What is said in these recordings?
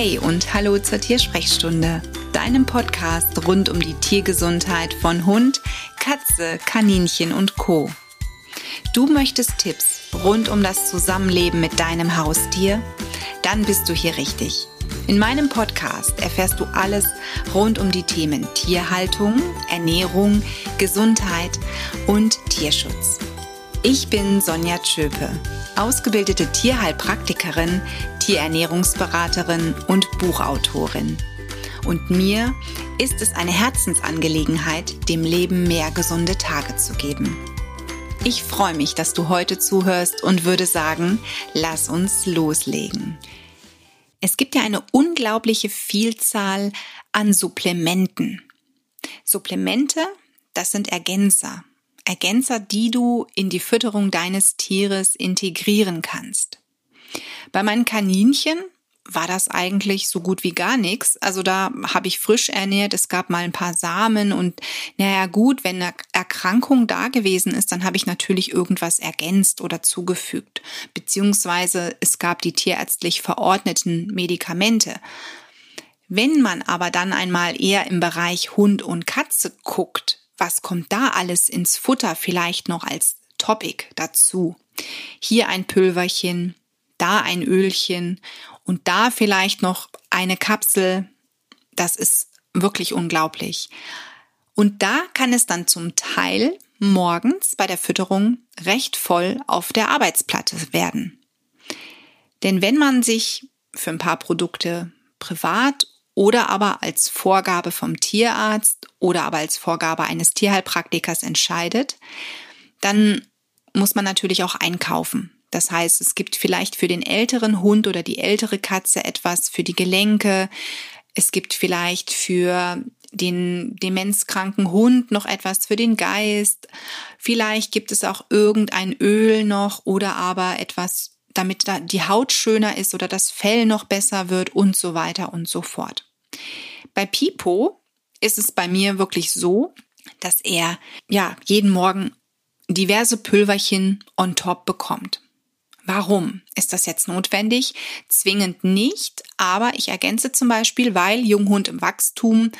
Hey und hallo zur Tiersprechstunde, deinem Podcast rund um die Tiergesundheit von Hund, Katze, Kaninchen und Co. Du möchtest Tipps rund um das Zusammenleben mit deinem Haustier? Dann bist du hier richtig. In meinem Podcast erfährst du alles rund um die Themen Tierhaltung, Ernährung, Gesundheit und Tierschutz. Ich bin Sonja Tschöpe, ausgebildete Tierheilpraktikerin, Tierernährungsberaterin und Buchautorin. Und mir ist es eine Herzensangelegenheit, dem Leben mehr gesunde Tage zu geben. Ich freue mich, dass du heute zuhörst und würde sagen, lass uns loslegen. Es gibt ja eine unglaubliche Vielzahl an Supplementen. Supplemente, das sind Ergänzer. Ergänzer, die du in die Fütterung deines Tieres integrieren kannst. Bei meinen Kaninchen war das eigentlich so gut wie gar nichts. Also da habe ich frisch ernährt, es gab mal ein paar Samen und naja gut, wenn eine Erkrankung da gewesen ist, dann habe ich natürlich irgendwas ergänzt oder zugefügt. Beziehungsweise es gab die tierärztlich verordneten Medikamente. Wenn man aber dann einmal eher im Bereich Hund und Katze guckt, was kommt da alles ins Futter vielleicht noch als Topic dazu? Hier ein Pülverchen, da ein Ölchen und da vielleicht noch eine Kapsel. Das ist wirklich unglaublich. Und da kann es dann zum Teil morgens bei der Fütterung recht voll auf der Arbeitsplatte werden. Denn wenn man sich für ein paar Produkte privat oder aber als Vorgabe vom Tierarzt oder aber als Vorgabe eines Tierheilpraktikers entscheidet, dann muss man natürlich auch einkaufen. Das heißt, es gibt vielleicht für den älteren Hund oder die ältere Katze etwas für die Gelenke. Es gibt vielleicht für den demenzkranken Hund noch etwas für den Geist. Vielleicht gibt es auch irgendein Öl noch oder aber etwas, damit die Haut schöner ist oder das Fell noch besser wird und so weiter und so fort. Bei Pipo ist es bei mir wirklich so, dass er ja jeden Morgen diverse Pülverchen on top bekommt. Warum ist das jetzt notwendig? Zwingend nicht, aber ich ergänze zum Beispiel, weil Junghund im Wachstum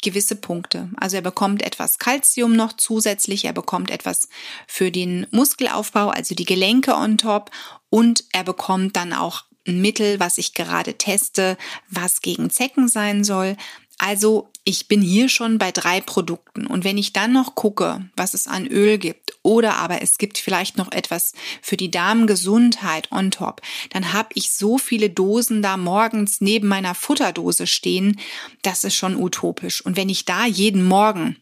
gewisse Punkte. Also er bekommt etwas Kalzium noch zusätzlich, er bekommt etwas für den Muskelaufbau, also die Gelenke on top und er bekommt dann auch ein Mittel, was ich gerade teste, was gegen Zecken sein soll. Also ich bin hier schon bei drei Produkten. Und wenn ich dann noch gucke, was es an Öl gibt, oder aber es gibt vielleicht noch etwas für die Darmgesundheit on top, dann habe ich so viele Dosen da morgens neben meiner Futterdose stehen, das ist schon utopisch. Und wenn ich da jeden Morgen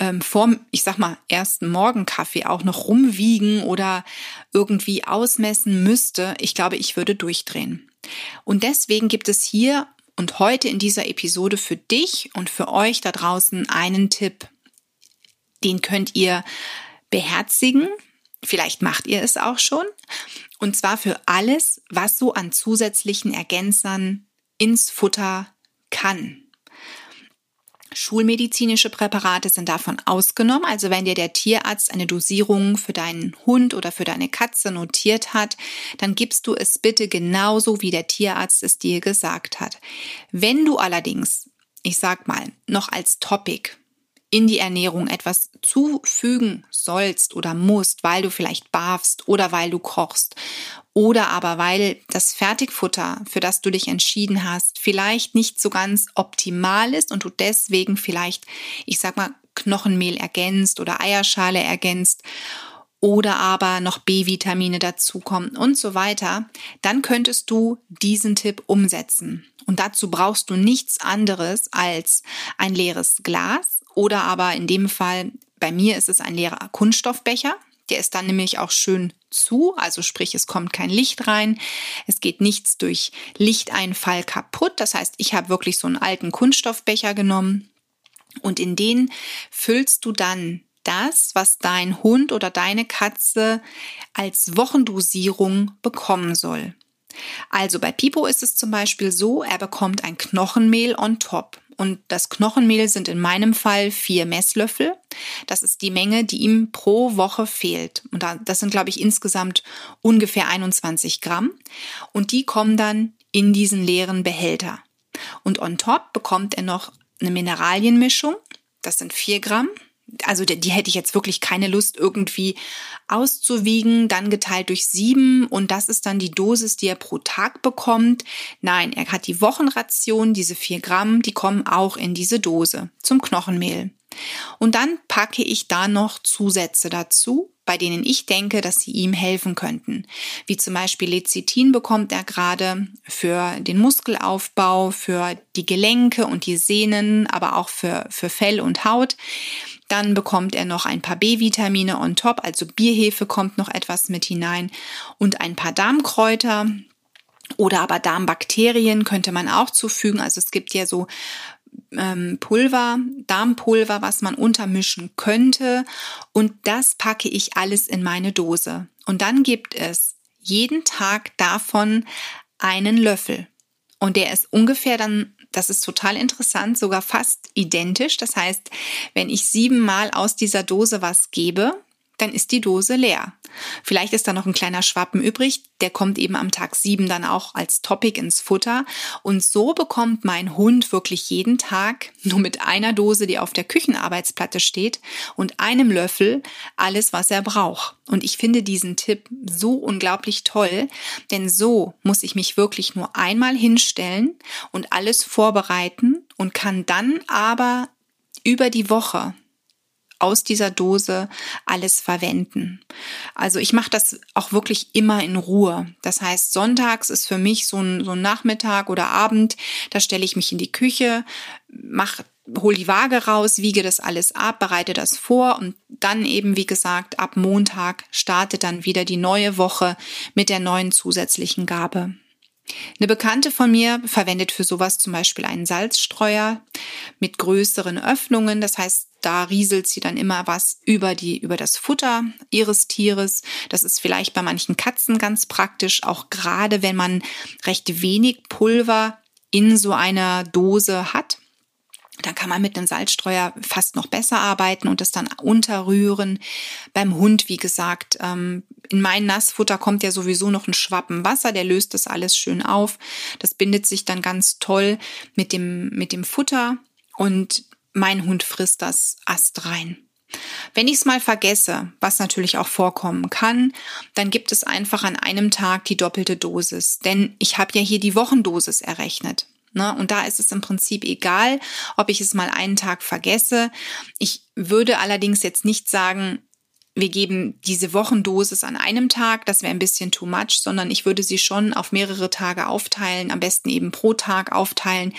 ähm, vorm, ich sag mal, ersten Morgenkaffee auch noch rumwiegen oder irgendwie ausmessen müsste, ich glaube, ich würde durchdrehen. Und deswegen gibt es hier und heute in dieser Episode für dich und für euch da draußen einen Tipp. Den könnt ihr beherzigen. Vielleicht macht ihr es auch schon. Und zwar für alles, was so an zusätzlichen Ergänzern ins Futter kann. Schulmedizinische Präparate sind davon ausgenommen. Also wenn dir der Tierarzt eine Dosierung für deinen Hund oder für deine Katze notiert hat, dann gibst du es bitte genauso, wie der Tierarzt es dir gesagt hat. Wenn du allerdings, ich sag mal, noch als Topic in die Ernährung etwas zufügen sollst oder musst, weil du vielleicht barfst oder weil du kochst oder aber weil das Fertigfutter, für das du dich entschieden hast, vielleicht nicht so ganz optimal ist und du deswegen vielleicht, ich sag mal, Knochenmehl ergänzt oder Eierschale ergänzt oder aber noch B-Vitamine dazukommen und so weiter, dann könntest du diesen Tipp umsetzen. Und dazu brauchst du nichts anderes als ein leeres Glas oder aber in dem Fall, bei mir ist es ein leerer Kunststoffbecher. Der ist dann nämlich auch schön zu, also sprich, es kommt kein Licht rein, es geht nichts durch Lichteinfall kaputt. Das heißt, ich habe wirklich so einen alten Kunststoffbecher genommen und in den füllst du dann das, was dein Hund oder deine Katze als Wochendosierung bekommen soll. Also bei Pipo ist es zum Beispiel so, er bekommt ein Knochenmehl on top. Und das Knochenmehl sind in meinem Fall vier Messlöffel. Das ist die Menge, die ihm pro Woche fehlt. Und das sind, glaube ich, insgesamt ungefähr 21 Gramm. Und die kommen dann in diesen leeren Behälter. Und on top bekommt er noch eine Mineralienmischung. Das sind vier Gramm also die, die hätte ich jetzt wirklich keine Lust irgendwie auszuwiegen, dann geteilt durch sieben und das ist dann die Dosis, die er pro Tag bekommt. Nein, er hat die Wochenration, diese vier Gramm, die kommen auch in diese Dose zum Knochenmehl. Und dann packe ich da noch Zusätze dazu, bei denen ich denke, dass sie ihm helfen könnten. Wie zum Beispiel Lecithin bekommt er gerade für den Muskelaufbau, für die Gelenke und die Sehnen, aber auch für, für Fell und Haut. Dann bekommt er noch ein paar B-Vitamine on top, also Bierhefe kommt noch etwas mit hinein und ein paar Darmkräuter. Oder aber Darmbakterien könnte man auch zufügen. Also es gibt ja so ähm, Pulver, Darmpulver, was man untermischen könnte. Und das packe ich alles in meine Dose. Und dann gibt es jeden Tag davon einen Löffel. Und der ist ungefähr dann das ist total interessant, sogar fast identisch. Das heißt, wenn ich siebenmal aus dieser Dose was gebe, dann ist die Dose leer. Vielleicht ist da noch ein kleiner Schwappen übrig, der kommt eben am Tag sieben dann auch als Topic ins Futter. Und so bekommt mein Hund wirklich jeden Tag nur mit einer Dose, die auf der Küchenarbeitsplatte steht und einem Löffel alles, was er braucht. Und ich finde diesen Tipp so unglaublich toll, denn so muss ich mich wirklich nur einmal hinstellen und alles vorbereiten und kann dann aber über die Woche aus dieser Dose alles verwenden. Also ich mache das auch wirklich immer in Ruhe. Das heißt, sonntags ist für mich so ein, so ein Nachmittag oder Abend, da stelle ich mich in die Küche, mach hol die Waage raus, wiege das alles ab, bereite das vor und dann eben, wie gesagt, ab Montag startet dann wieder die neue Woche mit der neuen zusätzlichen Gabe. Eine Bekannte von mir verwendet für sowas zum Beispiel einen Salzstreuer mit größeren Öffnungen. Das heißt, da rieselt sie dann immer was über die, über das Futter ihres Tieres. Das ist vielleicht bei manchen Katzen ganz praktisch, auch gerade wenn man recht wenig Pulver in so einer Dose hat. Dann kann man mit einem Salzstreuer fast noch besser arbeiten und das dann unterrühren. Beim Hund, wie gesagt, ähm, in mein Nassfutter kommt ja sowieso noch ein Schwappen Wasser, der löst das alles schön auf. Das bindet sich dann ganz toll mit dem, mit dem Futter und mein Hund frisst das Ast rein. Wenn ich es mal vergesse, was natürlich auch vorkommen kann, dann gibt es einfach an einem Tag die doppelte Dosis. Denn ich habe ja hier die Wochendosis errechnet. Ne? Und da ist es im Prinzip egal, ob ich es mal einen Tag vergesse. Ich würde allerdings jetzt nicht sagen, wir geben diese Wochendosis an einem Tag, das wäre ein bisschen too much, sondern ich würde sie schon auf mehrere Tage aufteilen, am besten eben pro Tag aufteilen,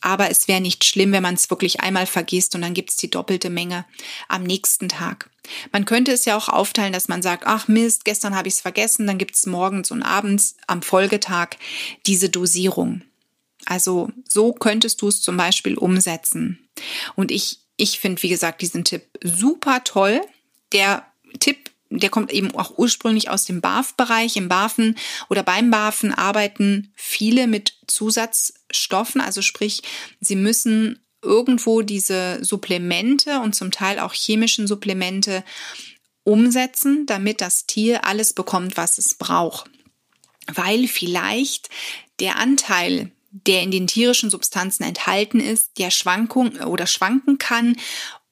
aber es wäre nicht schlimm, wenn man es wirklich einmal vergisst und dann gibt es die doppelte Menge am nächsten Tag. Man könnte es ja auch aufteilen, dass man sagt, ach Mist, gestern habe ich es vergessen, dann gibt es morgens und abends am Folgetag diese Dosierung. Also so könntest du es zum Beispiel umsetzen. Und ich, ich finde, wie gesagt, diesen Tipp super toll. Der der kommt eben auch ursprünglich aus dem BAF-Bereich. Im BAFen oder beim BAFen arbeiten viele mit Zusatzstoffen, also sprich, sie müssen irgendwo diese Supplemente und zum Teil auch chemischen Supplemente umsetzen, damit das Tier alles bekommt, was es braucht. Weil vielleicht der Anteil der in den tierischen Substanzen enthalten ist, der Schwankung oder schwanken kann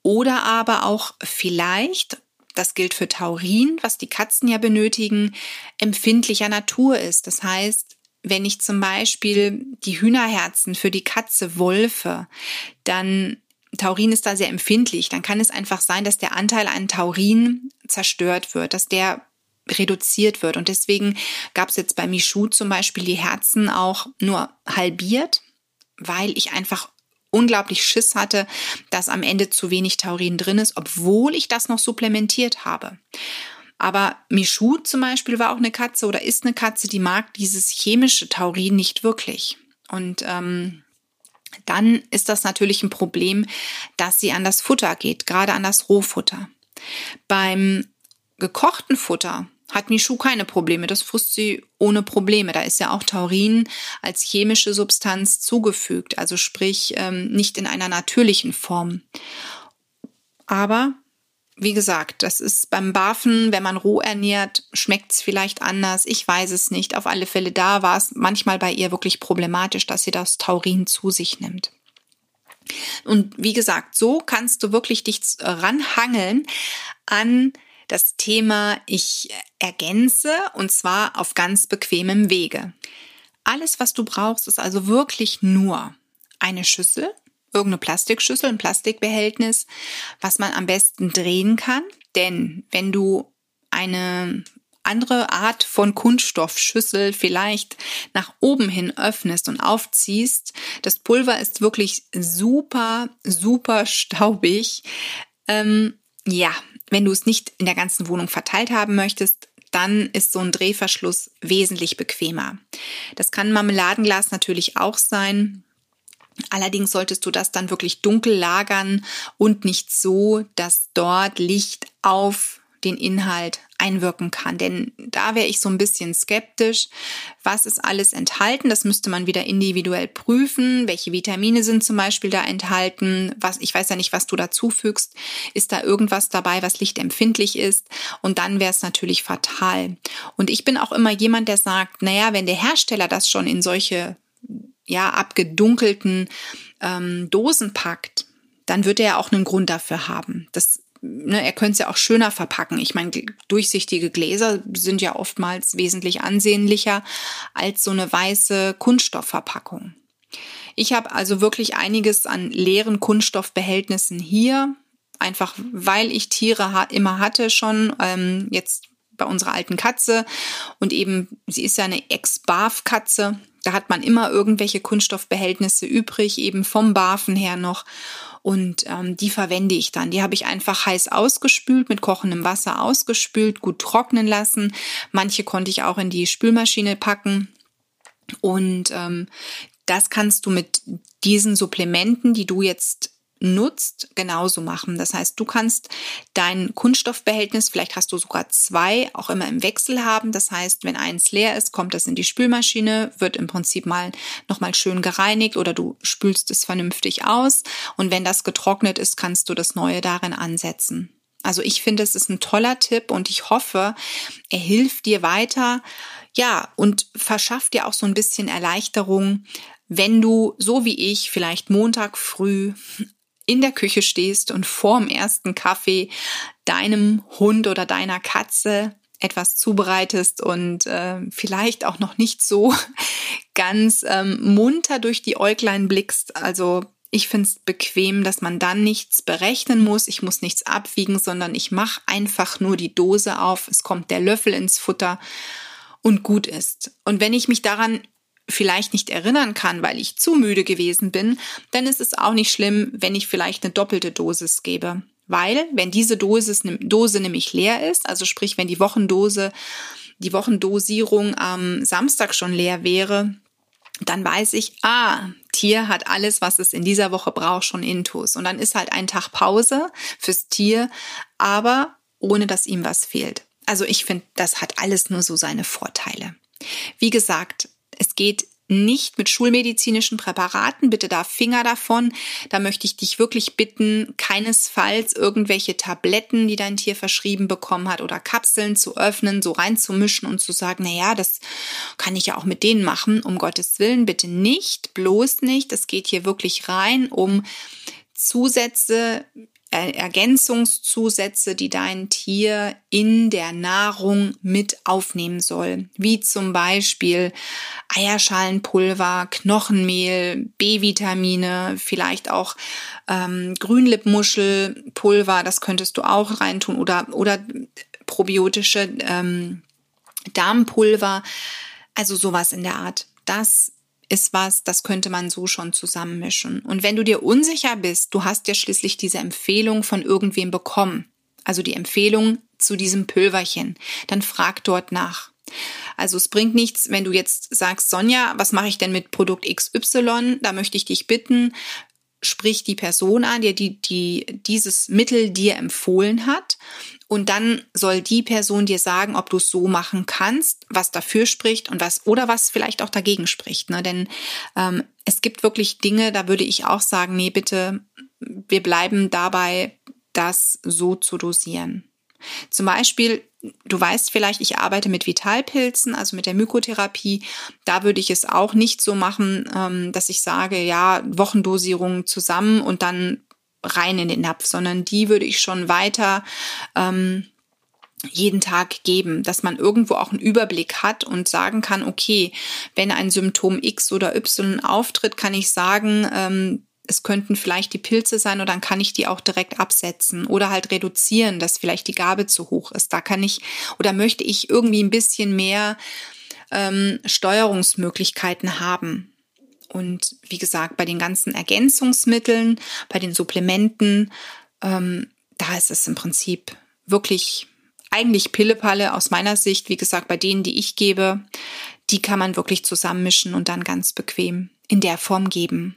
oder aber auch vielleicht das gilt für Taurin, was die Katzen ja benötigen, empfindlicher Natur ist. Das heißt, wenn ich zum Beispiel die Hühnerherzen für die Katze wolfe, dann Taurin ist da sehr empfindlich, dann kann es einfach sein, dass der Anteil an Taurin zerstört wird, dass der reduziert wird. Und deswegen gab es jetzt bei Michu zum Beispiel die Herzen auch nur halbiert, weil ich einfach unglaublich Schiss hatte, dass am Ende zu wenig Taurin drin ist, obwohl ich das noch supplementiert habe. Aber Michu zum Beispiel war auch eine Katze oder ist eine Katze, die mag dieses chemische Taurin nicht wirklich. Und ähm, dann ist das natürlich ein Problem, dass sie an das Futter geht, gerade an das Rohfutter. Beim gekochten Futter hat Michu keine Probleme. Das frisst sie ohne Probleme. Da ist ja auch Taurin als chemische Substanz zugefügt, also sprich ähm, nicht in einer natürlichen Form. Aber wie gesagt, das ist beim Barfen, wenn man roh ernährt, schmeckt es vielleicht anders. Ich weiß es nicht. Auf alle Fälle da war es manchmal bei ihr wirklich problematisch, dass sie das Taurin zu sich nimmt. Und wie gesagt, so kannst du wirklich dich ranhangeln an das Thema ich ergänze und zwar auf ganz bequemem Wege. Alles, was du brauchst, ist also wirklich nur eine Schüssel, irgendeine Plastikschüssel, ein Plastikbehältnis, was man am besten drehen kann. Denn wenn du eine andere Art von Kunststoffschüssel vielleicht nach oben hin öffnest und aufziehst, das Pulver ist wirklich super, super staubig. Ähm, ja, wenn du es nicht in der ganzen Wohnung verteilt haben möchtest, dann ist so ein Drehverschluss wesentlich bequemer. Das kann Marmeladenglas natürlich auch sein. Allerdings solltest du das dann wirklich dunkel lagern und nicht so, dass dort Licht auf den Inhalt einwirken kann. Denn da wäre ich so ein bisschen skeptisch. Was ist alles enthalten? Das müsste man wieder individuell prüfen. Welche Vitamine sind zum Beispiel da enthalten? Was, ich weiß ja nicht, was du dazufügst. Ist da irgendwas dabei, was lichtempfindlich ist? Und dann wäre es natürlich fatal. Und ich bin auch immer jemand, der sagt, naja, wenn der Hersteller das schon in solche ja, abgedunkelten ähm, Dosen packt, dann wird er ja auch einen Grund dafür haben. Das ne, er könnte es ja auch schöner verpacken. Ich meine, durchsichtige Gläser sind ja oftmals wesentlich ansehnlicher als so eine weiße Kunststoffverpackung. Ich habe also wirklich einiges an leeren Kunststoffbehältnissen hier, einfach weil ich Tiere immer hatte schon. Ähm, jetzt bei unserer alten Katze und eben, sie ist ja eine Ex-Barf-Katze. Da hat man immer irgendwelche Kunststoffbehältnisse übrig, eben vom Barfen her noch. Und ähm, die verwende ich dann. Die habe ich einfach heiß ausgespült, mit kochendem Wasser ausgespült, gut trocknen lassen. Manche konnte ich auch in die Spülmaschine packen. Und ähm, das kannst du mit diesen Supplementen, die du jetzt nutzt, genauso machen. Das heißt, du kannst dein Kunststoffbehältnis, vielleicht hast du sogar zwei, auch immer im Wechsel haben. Das heißt, wenn eins leer ist, kommt das in die Spülmaschine, wird im Prinzip mal nochmal schön gereinigt oder du spülst es vernünftig aus. Und wenn das getrocknet ist, kannst du das Neue darin ansetzen. Also ich finde, es ist ein toller Tipp und ich hoffe, er hilft dir weiter. Ja, und verschafft dir auch so ein bisschen Erleichterung, wenn du, so wie ich, vielleicht Montag früh in der Küche stehst und vorm ersten Kaffee deinem Hund oder deiner Katze etwas zubereitest und äh, vielleicht auch noch nicht so ganz ähm, munter durch die Äuglein blickst. Also ich finde es bequem, dass man dann nichts berechnen muss. Ich muss nichts abwiegen, sondern ich mache einfach nur die Dose auf. Es kommt der Löffel ins Futter und gut ist. Und wenn ich mich daran vielleicht nicht erinnern kann, weil ich zu müde gewesen bin, dann ist es auch nicht schlimm, wenn ich vielleicht eine doppelte Dosis gebe. Weil, wenn diese Dosis, Dose nämlich leer ist, also sprich, wenn die Wochendose, die Wochendosierung am Samstag schon leer wäre, dann weiß ich, ah, Tier hat alles, was es in dieser Woche braucht, schon intus. Und dann ist halt ein Tag Pause fürs Tier, aber ohne dass ihm was fehlt. Also ich finde, das hat alles nur so seine Vorteile. Wie gesagt, es geht nicht mit schulmedizinischen Präparaten. Bitte da Finger davon. Da möchte ich dich wirklich bitten, keinesfalls irgendwelche Tabletten, die dein Tier verschrieben bekommen hat oder Kapseln zu öffnen, so reinzumischen und zu sagen, na ja, das kann ich ja auch mit denen machen. Um Gottes Willen, bitte nicht, bloß nicht. Es geht hier wirklich rein um Zusätze, Ergänzungszusätze, die dein Tier in der Nahrung mit aufnehmen soll, wie zum Beispiel Eierschalenpulver, Knochenmehl, B-Vitamine, vielleicht auch ähm, Grünlippmuschelpulver, das könntest du auch reintun oder oder probiotische ähm, Darmpulver, also sowas in der Art. Das ist was, das könnte man so schon zusammenmischen. Und wenn du dir unsicher bist, du hast ja schließlich diese Empfehlung von irgendwem bekommen, also die Empfehlung zu diesem Pülverchen, dann frag dort nach. Also es bringt nichts, wenn du jetzt sagst, Sonja, was mache ich denn mit Produkt XY? Da möchte ich dich bitten, sprich die Person an, die, die, die dieses Mittel dir empfohlen hat. Und dann soll die Person dir sagen, ob du es so machen kannst, was dafür spricht und was oder was vielleicht auch dagegen spricht. Ne? Denn ähm, es gibt wirklich Dinge, da würde ich auch sagen, nee, bitte, wir bleiben dabei, das so zu dosieren. Zum Beispiel, du weißt vielleicht, ich arbeite mit Vitalpilzen, also mit der Mykotherapie. Da würde ich es auch nicht so machen, ähm, dass ich sage, ja, Wochendosierung zusammen und dann rein in den Napf, sondern die würde ich schon weiter ähm, jeden Tag geben, dass man irgendwo auch einen Überblick hat und sagen kann, okay, wenn ein Symptom X oder Y auftritt, kann ich sagen, ähm, es könnten vielleicht die Pilze sein oder dann kann ich die auch direkt absetzen oder halt reduzieren, dass vielleicht die Gabe zu hoch ist. Da kann ich oder möchte ich irgendwie ein bisschen mehr ähm, Steuerungsmöglichkeiten haben. Und wie gesagt, bei den ganzen Ergänzungsmitteln, bei den Supplementen, ähm, da ist es im Prinzip wirklich eigentlich Pillepalle aus meiner Sicht. Wie gesagt, bei denen, die ich gebe, die kann man wirklich zusammenmischen und dann ganz bequem in der Form geben.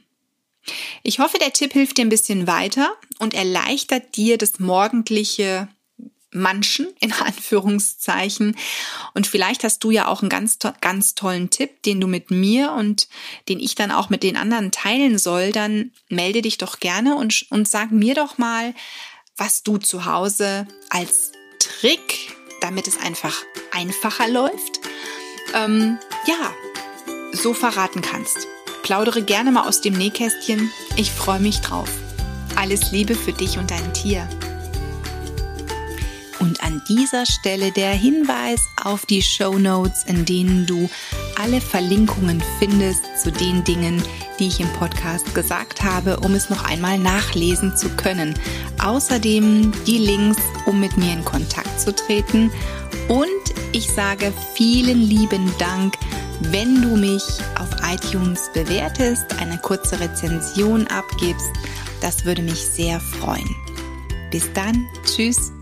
Ich hoffe, der Tipp hilft dir ein bisschen weiter und erleichtert dir das morgendliche Manchen in Anführungszeichen. Und vielleicht hast du ja auch einen ganz, ganz tollen Tipp, den du mit mir und den ich dann auch mit den anderen teilen soll. Dann melde dich doch gerne und, und sag mir doch mal, was du zu Hause als Trick, damit es einfach einfacher läuft, ähm, ja, so verraten kannst. Plaudere gerne mal aus dem Nähkästchen. Ich freue mich drauf. Alles Liebe für dich und dein Tier. Und an dieser Stelle der Hinweis auf die Show Notes, in denen du alle Verlinkungen findest zu den Dingen, die ich im Podcast gesagt habe, um es noch einmal nachlesen zu können. Außerdem die Links, um mit mir in Kontakt zu treten. Und ich sage vielen lieben Dank wenn du mich auf iTunes bewertest, eine kurze Rezension abgibst. Das würde mich sehr freuen. Bis dann, tschüss.